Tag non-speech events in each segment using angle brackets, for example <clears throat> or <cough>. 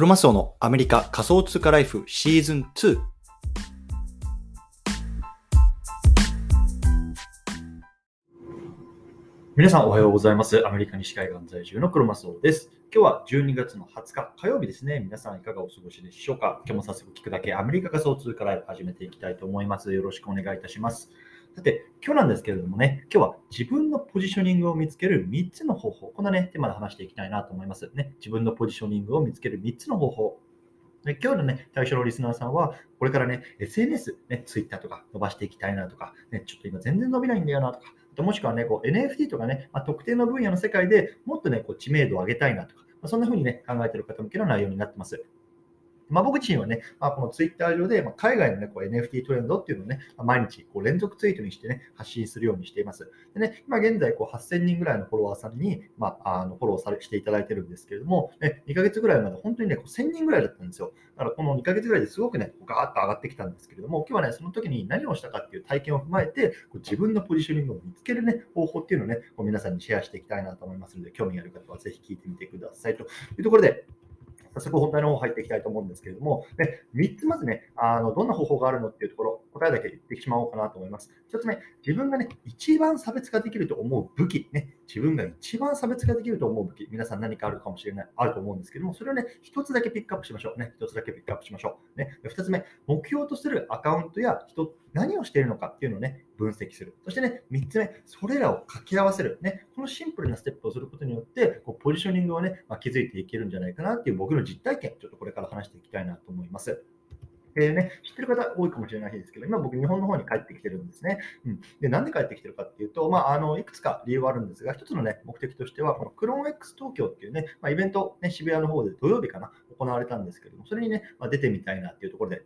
クロマスオのアメリカ仮想通貨ライフシーズン2。皆さんおはようございます。アメリカ西海岸在住のクロマスオです。今日は12月の20日火曜日ですね。皆さんいかがお過ごしでしょうか？今日も早速聞くだけアメリカ仮想通貨ライフ始めていきたいと思います。よろしくお願いいたします。さて、今日なんですけれどもね、今日は自分のポジショニングを見つける3つの方法、こんなね、テーマで話していきたいなと思います。ね、自分のポジショニングを見つける3つの方法。で今日のね、対象のリスナーさんは、これからね、SNS、ね、Twitter とか伸ばしていきたいなとか、ね、ちょっと今全然伸びないんだよなとか、ともしくはね、こう NFT とかね、まあ、特定の分野の世界でもっとね、こう知名度を上げたいなとか、まあ、そんな風にね、考えている方向けの内容になってます。まあ、僕自身はね、まあ、このツイッター上で、ま、海外の、ね、こう NFT トレンドっていうのをね、まあ毎日こう連続ツイートにしてね、発信するようにしています。でね、今現在こう8000人ぐらいのフォロワーさんに、まあ、あのフォローされしていただいてるんですけれども、ね、2ヶ月ぐらいまで本当にね、こう1000人ぐらいだったんですよ。だからこの2ヶ月ぐらいですごくね、ガーッと上がってきたんですけれども、今日はね、その時に何をしたかっていう体験を踏まえて、こう自分のポジショニングを見つけるね、方法っていうのをね、こう皆さんにシェアしていきたいなと思いますので、興味ある方はぜひ聞いてみてくださいというところで、早速本題の方入っていきたいと思うんですけれども、ね、3つまずね、あのどんな方法があるのっていうところ、答えだけ言ってしまおうかなと思います。1つ目、自分がね、一番差別化できると思う武器、ね、自分が一番差別化できると思う武器、皆さん何かあるかもしれない、あると思うんですけども、それをね、1つだけピックアップしましょう。ね、1つだけピックアップしましょう。ね、2つ目、目標とするアカウントや人、何をしているのかっていうのをね、分析する。そしてね、3つ目、それらを掛け合わせる。ね、このシンプルなステップをすることによって、こうポジショニングをね、まあ、築いていけるんじゃないかなっていう僕の実体験、ちょっとこれから話していきたいなと思います。でね、知ってる方多いかもしれないですけど、今僕、日本の方に帰ってきてるんですね。うん、でなんで帰ってきてるかっていうと、まあ、あのいくつか理由はあるんですが、一つの、ね、目的としては、このクローン X 東京っていうね、まあ、イベント、ね、渋谷の方で土曜日かな、行われたんですけども、それにね、まあ、出てみたいなっていうところで、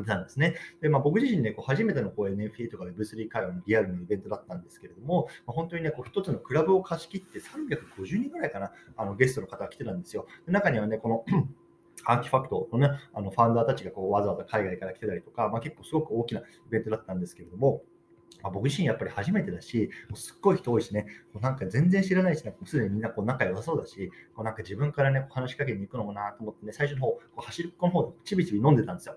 出たんですね。で、まあ、僕自身ね、こう初めてのこう NFT とか Web3 会話のリアルなイベントだったんですけれども、まあ、本当にね、こう一つのクラブを貸し切って350人ぐらいかな、あのゲストの方が来てたんですよ。で中にはね、このアーティファクトのね、あのファウンダーたちがこうわざわざ海外から来てたりとか、まあ、結構すごく大きなイベントだったんですけれども、まあ、僕自身やっぱり初めてだし、もうすっごい人多いしね、もうなんか全然知らないし、ね、すでにみんなこう仲良さそうだし、こうなんか自分からね、こう話しかけに行くのもなと思ってね、最初の方、こう走りっこの方でちびちび飲んでたんですよ。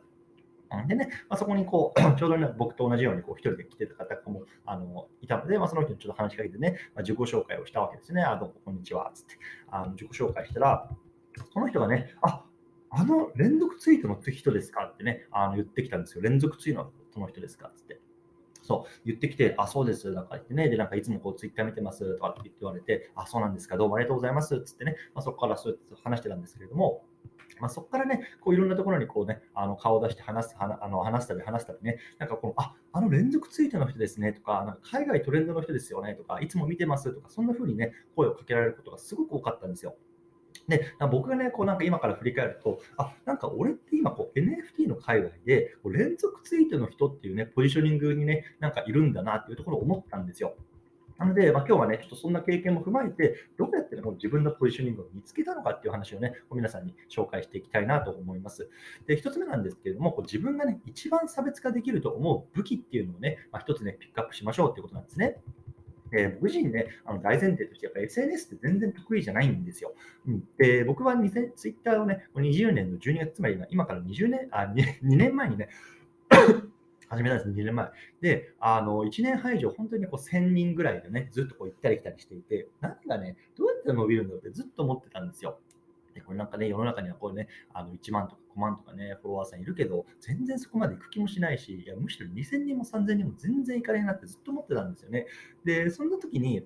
でね、まあ、そこにこう <clears throat> ちょうどね、僕と同じようにこう一人で来てた方もあのいたので、まあ、その人にちょっと話しかけてね、まあ、自己紹介をしたわけですね。あ、どうもこんにちは、つってあの自己紹介したら、その人がね、ああの連続ツイートの人ですか？ってね、あの言ってきたんですよ。連続ツイートの人ですか？つって。そう、言ってきて、あ、そうです、なんか言ってね、で、なんかいつもこうツイッター見てますとかって言われて、あ、そうなんですか、どうもありがとうございますっつってね、まあ、そこからそう話してたんですけれども、まあ、そこからね、こういろんなところにこうね、あの顔を出して話す、あの話したり話したりね、なんかこの、あ、あの連続ツイートの人ですねとか、なんか海外トレンドの人ですよね。とか、いつも見てますとか、そんな風にね、声をかけられることがすごく多かったんですよ。で、僕がね、こうなんか今から振り返ると、あ、なんか俺って今こう NFT の海外でこう連続ツイートの人っていうね、ポジショニングにね、なんかいるんだなっていうところを思ったんですよ。なので、まあ、今日はね、ちょっとそんな経験も踏まえて、どうやって、ね、自分のポジショニングを見つけたのかっていう話をね、皆さんに紹介していきたいなと思います。で、一つ目なんですけれども、こう自分がね、一番差別化できると思う武器っていうのをね、まあ、つね、ピックアップしましょうっていうことなんですね。えー、僕自身ね、あの大前提として、やっぱ SNS って全然得意じゃないんですよ。うん、で僕は2000ツイッターをね、20年の12月、つまり今から20年、あ 2, 2年前にね、<coughs> 始めたんです、2年前。で、あの1年半以上、本当にこう1000人ぐらいでね、ずっとこう行ったり来たりしていて、何がね、どうやって伸びるんだろうってずっと思ってたんですよ。でこれなんかね、世の中にはこうね、あの1万とか5万とかね、フォロワーさんいるけど、全然そこまで行く気もしないし、いやむしろ2000人も3000人も全然行かれへんなってずっと思ってたんですよね。で、そんな時に、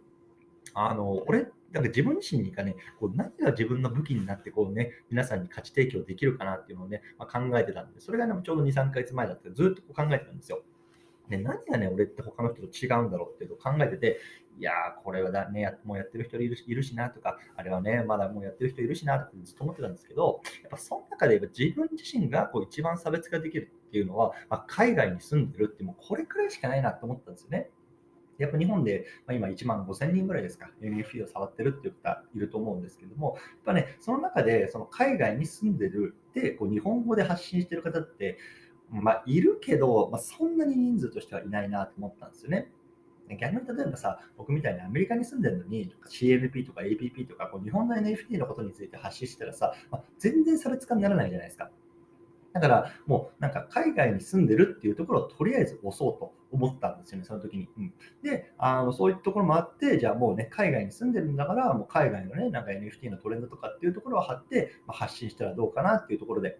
あの俺、なんか自分自身にかね、こう何が自分の武器になってこう、ね、皆さんに価値提供できるかなっていうのをね、まあ、考えてたんで、それが、ね、ちょうど2、3ヶ月前だったずっとこう考えてたんですよ。で何がね、俺って他の人と違うんだろうっていうのを考えてて、いやー、これはだね、もうやってる人いるいるしなとか、あれはね、まだもうやってる人いるしなとかずっと思ってたんですけど、やっぱその中で自分自身がこう一番差別化できるっていうのは、まあ、海外に住んでるってもうこれくらいしかないなと思ったんですよね。やっぱ日本で、まあ、今1万5000人ぐらいですか、NFT を触ってるっていう方いると思うんですけども、やっぱね、その中でその海外に住んでるで、こう日本語で発信してる方って、まあ、いるけど、まあ、そんなに人数としてはいないなと思ったんですよね。逆に例えばさ、僕みたいにアメリカに住んでるのに、CNP とか APP とかこう日本の NFT のことについて発信したらさ、まあ、全然差別化にならないじゃないですか。だからもうなんか海外に住んでるっていうところをとりあえず押そうと思ったんですよね、その時に。うん、であの、そういうところもあって、じゃあもうね、海外に住んでるんだから、もう海外のね、なんか NFT のトレンドとかっていうところを貼って、まあ、発信したらどうかなっていうところで、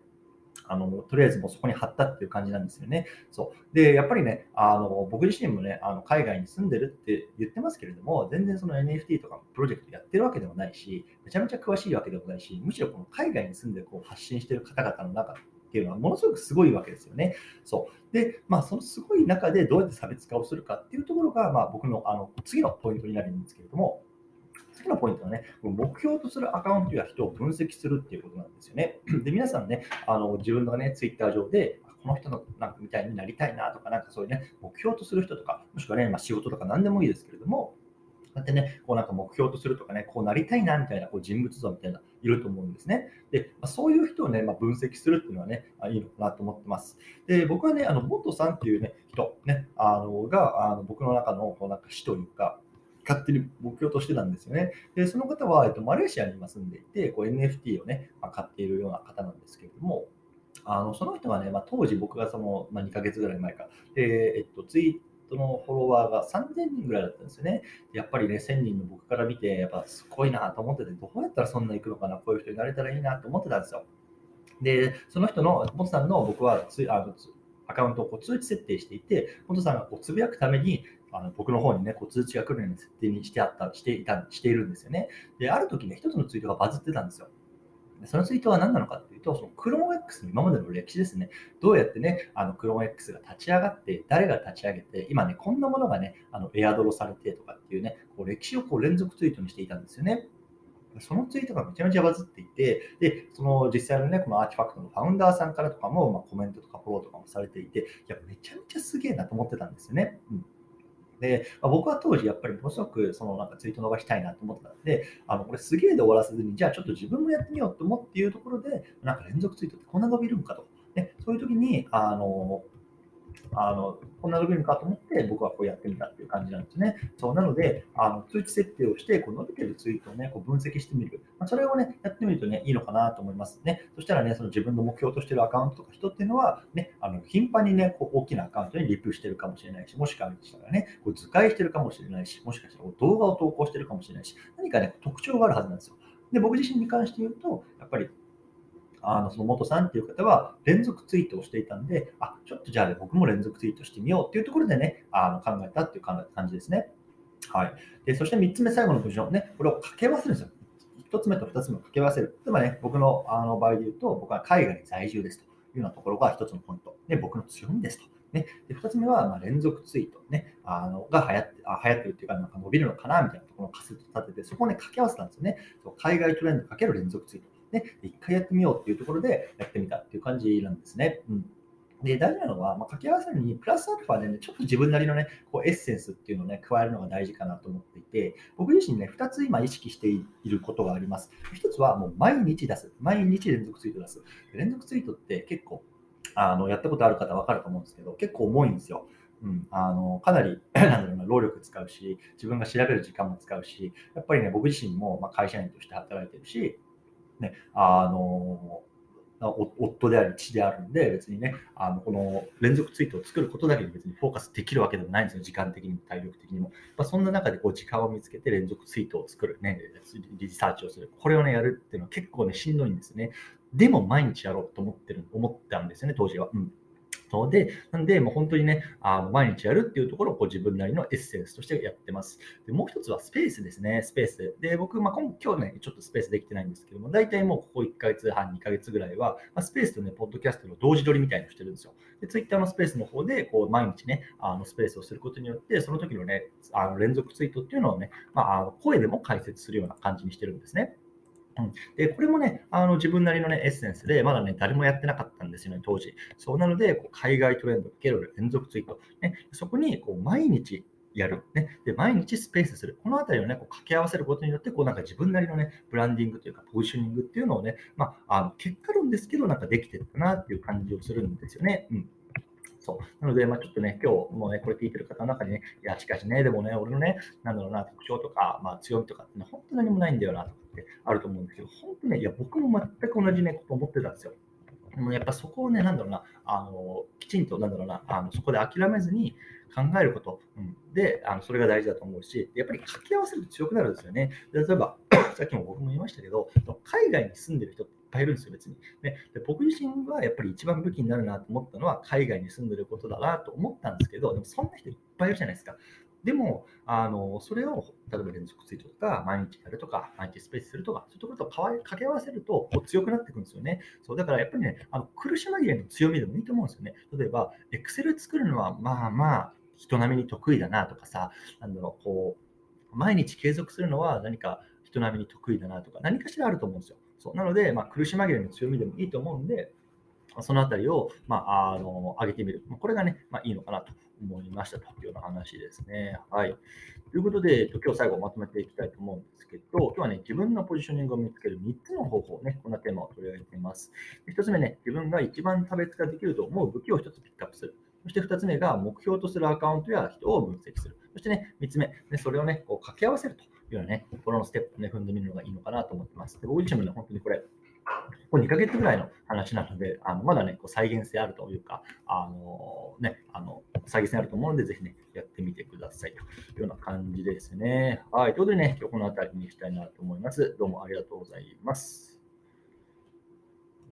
あのとりあえずもうそこに貼ったっていう感じなんですよね。そうでやっぱりね、あの僕自身もね、あの海外に住んでるって言ってますけれども、全然その NFT とかプロジェクトやってるわけでもないし、めちゃめちゃ詳しいわけでもないし、むしろこの海外に住んでこう発信してる方々の中っていうのはものすごくすごいわけですよね。そうで、まあ、そのすごい中でどうやって差別化をするかっていうところが、まあ、僕のあの次のポイントになるんですけれども、次のポイントはね、目標とするアカウントや人を分析するっていうことなんですよね。で、皆さんね、あの自分のね、ツイッター上で、この人のなんかみたいになりたいなとか、なんかそういうね、目標とする人とか、もしくはね、まあ、仕事とか何でもいいですけれども、こうやってね、こうなんか目標とするとかね、こうなりたいなみたいなこう人物像みたいな、いると思うんですね。で、まあ、そういう人をね、まあ、分析するっていうのはね、あいいのかなと思ってます。で、僕はね、あの、元さんっていうね、人、ね、あの、が、あの僕の中のこうなんか死というか、勝手に目標としてたんですよね。で、その方は、えっと、マレーシアに今住んでいて、こう NFT をね、まあ、買っているような方なんですけれども、あのその人はね、まあ、当時僕がその、まあ、2ヶ月ぐらい前か、でえっと、ツイートのフォロワーが3000人ぐらいだったんですよね。やっぱりね、1000人の僕から見て、やっぱすごいなと思ってて、どうやったらそんな行くのかな、こういう人になれたらいいなと思ってたんですよ。で、その人の、モトさんの僕はつあのアカウントをこう通知設定していて、モトさんがこうつぶやくために、あの僕の方にね、こう通知が来るように設定にしてあった、していた、しているんですよね。で、ある時ね、一つのツイートがバズってたんですよ。そのツイートは何なのかというと、そのクローン X の今までの歴史ですね。どうやってね、あのクローン X が立ち上がって、誰が立ち上げて、今ね、こんなものがね、あのエアドロされてとかっていうね、こう歴史をこう連続ツイートにしていたんですよね。そのツイートがめちゃめちゃバズっていて、で、その実際のね、このアーティファクトのファウンダーさんからとかも、まあ、コメントとかフォローとかもされていて、いや、めちゃめちゃすげえなと思ってたんですよね。うんで、まあ、僕は当時やっぱりものすごくそのなんかツイート伸ばしたいなと思ってたんで、あのこれすげえで終わらせずに、じゃあちょっと自分もやってみようと思っていうところで、なんか連続ツイートってこんな伸びるんかと。ね、そういう時に、あの、あのこんな伸びるかと思って僕はこうやってみたっていう感じなんですね。そうなので、あの通知設定をして、こう伸びてるツイートを、ね、こう分析してみる。まあ、それを、ね、やってみると、ね、いいのかなと思いますね。そしたらね、その自分の目標としてるアカウントとか人っていうのは、ね、あの頻繁に、ね、こう大きなアカウントにリプしてるかもしれないし、もしかしたらね、こう図解してるかもしれないし、もしかしたら動画を投稿してるかもしれないし、何かね、特徴があるはずなんですよ。で、僕自身に関して言うと、やっぱりあのその元さんっていう方は連続ツイートをしていたんで、あ、ちょっとじゃあ、ね、僕も連続ツイートしてみようっていうところでね、あの考えたっていう感じですね。はい。で、そして3つ目、最後のポジションね、これを掛け合わせるんですよ。1つ目と2つ目を掛け合わせる。例えばね、僕のあの場合で言うと、僕は海外に在住ですというようなところが1つのポイント。で、僕の強みですと。ね、で2つ目は、ま連続ツイート、ね、あのが流行ってあ流行ってるっていうか、なんか伸びるのかなみたいなところを仮説立てて、そこを、ね、掛け合わせたんですよね。そう海外トレンドかける連続ツイート。ね、一回やってみようっていうところでやってみたっていう感じなんですね。うんで、大事なのは、まあ、掛け合わせるに、プラスアルファでね、ちょっと自分なりのね、こうエッセンスっていうのをね、加えるのが大事かなと思っていて、僕自身ね、2つ今意識していることがあります。1つはもう毎日出す。毎日連続ツイート出す。連続ツイートって結構、あのやったことある方分かると思うんですけど、結構重いんですよ。うん、あのかなり <clears throat> なんだろうな労力使うし、自分が調べる時間も使うし、やっぱりね、僕自身もま会社員として働いてるし、ね、あの夫であり父であるんで、別にね、あのこの連続ツイートを作ることだけで別にフォーカスできるわけでもないんですよ、時間的にも体力的にも。まあ、そんな中でこう時間を見つけて連続ツイートを作る、ね、リサーチをする、これをね、やるっていうのは結構ね、しんどいんですね。でも毎日やろうと思ってる、思ったんですよね、当時は。うんので、なんで、もう本当にね、あの毎日やるっていうところをこう自分なりのエッセンスとしてやってます。でもう一つはスペースですね、スペース。で、僕、まあ、今日ね、ちょっとスペースできてないんですけども、大体もうここ1ヶ月半、2ヶ月ぐらいは、まあ、スペースとね、ポッドキャストの同時撮りみたいにしてるんですよ。で、Twitter のスペースの方で、こう、毎日ね、あのスペースをすることによって、その時のね、あの連続ツイートっていうのをね、まあ、声でも解説するような感じにしてるんですね。うん、でこれもね、あの自分なりの、ね、エッセンスで、まだね、誰もやってなかったんですよね、当時。そうなので、こう海外トレンドかける連続ツイート、ね、そこにこう毎日やる、ねで、毎日スペースする。このあたりをね、こう掛け合わせることによって、こうなんか自分なりのね、ブランディングというか、ポジショニングっていうのをね、まあ、あの結果論ですけど、なんかできてるかなっていう感じをするんですよね。うんそう。なので、まあ、ちょっとね、今日もうね、これ聞いてる方の中にね、いや、しかしね、でもね、俺のね、なんだろうな、特徴とか、まあ、強みとかってね、本当何もないんだよな、とかってあると思うんですけど、本当ね、いや、僕も全く同じね、こと思ってたんですよ。でもやっぱそこをね、なんだろうな、あのきちんと、なんだろうな、あのそこで諦めずに考えること、うん、であの、それが大事だと思うし、やっぱり掛け合わせると強くなるんですよね。例えば、<coughs> さっきも僕も言いましたけど、海外に住んでる人ってぱいいるんですよ、別に。ね、で僕自身はやっぱり一番武器になるなと思ったのは、海外に住んでることだなと思ったんですけど、でもそんな人いっぱいいるじゃないですか。でも、あのそれを例えば連続ツイートとか、毎日やるとか、毎日スペースするとか、そういうところと掛け合わせるとこう強くなっていくんですよね。そうだからやっぱりね、あの苦し紛れの強みでもいいと思うんですよね。例えば、Excel 作るのはまあまあ人並みに得意だなとかさ、なんだろう、こう、毎日継続するのは何か人並みに得意だなとか、何かしらあると思うんですよ。そうなので、まあ、苦し紛れの強みでもいいと思うんで、そのあたりを、まあ、あの上げてみる。これがね、まあ、いいのかなと思いましたというような話ですね。はい。ということで、今日最後まとめていきたいと思うんですけど、今日はね、自分のポジショニングを見つける3つの方法ね、こんなテーマを取り上げています。1つ目ね、自分が一番差別化できると思う武器を1つピックアップする。そして2つ目が目標とするアカウントや人を分析する。そしてね、3つ目、ね、それをね、こう掛け合わせるというようなね、このステップをね、踏んでみるのがいいのかなと思ってます。で僕自身もね、本当にこれ、これ2ヶ月ぐらいの話なので、あのまだね、こう再現性あるというか、あのね、あの再現性あると思うので、ぜひね、やってみてくださいというような感じですね。はい。ということでね、今日この辺りにしたいなと思います。どうもありがとうございます。